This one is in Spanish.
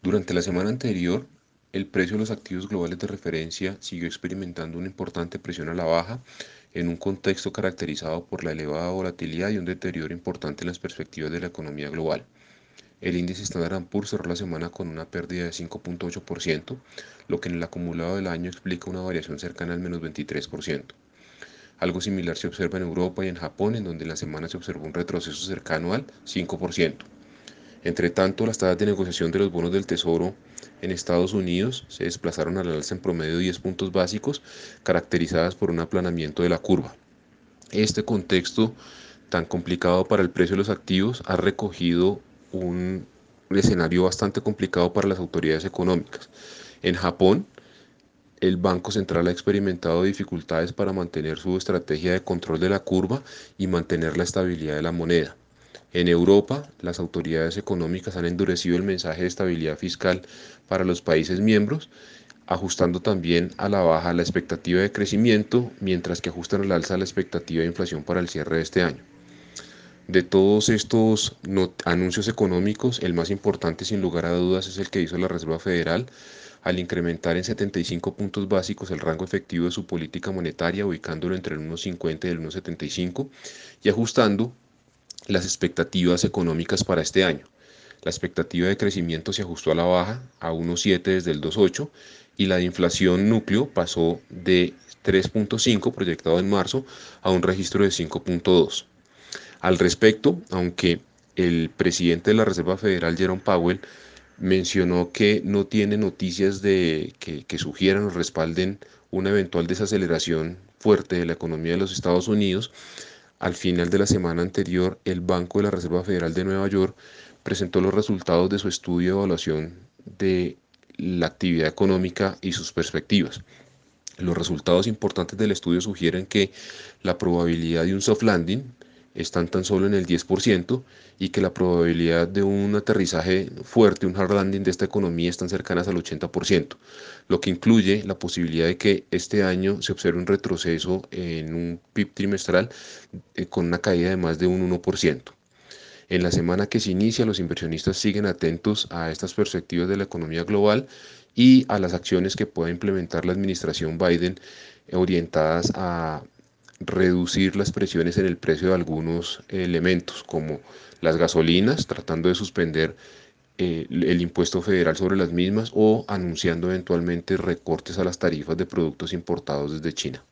Durante la semana anterior, el precio de los activos globales de referencia siguió experimentando una importante presión a la baja en un contexto caracterizado por la elevada volatilidad y un deterioro importante en las perspectivas de la economía global. El índice Standard Poor's cerró la semana con una pérdida de 5.8%, lo que en el acumulado del año explica una variación cercana al menos 23%. Algo similar se observa en Europa y en Japón, en donde en la semana se observó un retroceso cercano al 5%. Entre tanto, las tasas de negociación de los bonos del Tesoro en Estados Unidos se desplazaron al alza en promedio 10 puntos básicos, caracterizadas por un aplanamiento de la curva. Este contexto tan complicado para el precio de los activos ha recogido un escenario bastante complicado para las autoridades económicas. En Japón, el Banco Central ha experimentado dificultades para mantener su estrategia de control de la curva y mantener la estabilidad de la moneda. En Europa, las autoridades económicas han endurecido el mensaje de estabilidad fiscal para los países miembros, ajustando también a la baja la expectativa de crecimiento, mientras que ajustan al alza la expectativa de inflación para el cierre de este año. De todos estos anuncios económicos, el más importante sin lugar a dudas es el que hizo la Reserva Federal al incrementar en 75 puntos básicos el rango efectivo de su política monetaria, ubicándolo entre el 1,50 y el 1,75 y ajustando las expectativas económicas para este año. La expectativa de crecimiento se ajustó a la baja a 1,7 desde el 2,8 y la de inflación núcleo pasó de 3.5 proyectado en marzo a un registro de 5.2. Al respecto, aunque el presidente de la Reserva Federal, Jerome Powell, mencionó que no tiene noticias de que, que sugieran o respalden una eventual desaceleración fuerte de la economía de los Estados Unidos, al final de la semana anterior, el Banco de la Reserva Federal de Nueva York presentó los resultados de su estudio de evaluación de la actividad económica y sus perspectivas. Los resultados importantes del estudio sugieren que la probabilidad de un soft landing están tan solo en el 10% y que la probabilidad de un aterrizaje fuerte, un hard landing de esta economía están cercanas al 80%, lo que incluye la posibilidad de que este año se observe un retroceso en un PIB trimestral eh, con una caída de más de un 1%. En la semana que se inicia, los inversionistas siguen atentos a estas perspectivas de la economía global y a las acciones que pueda implementar la administración Biden orientadas a reducir las presiones en el precio de algunos elementos, como las gasolinas, tratando de suspender eh, el impuesto federal sobre las mismas o anunciando eventualmente recortes a las tarifas de productos importados desde China.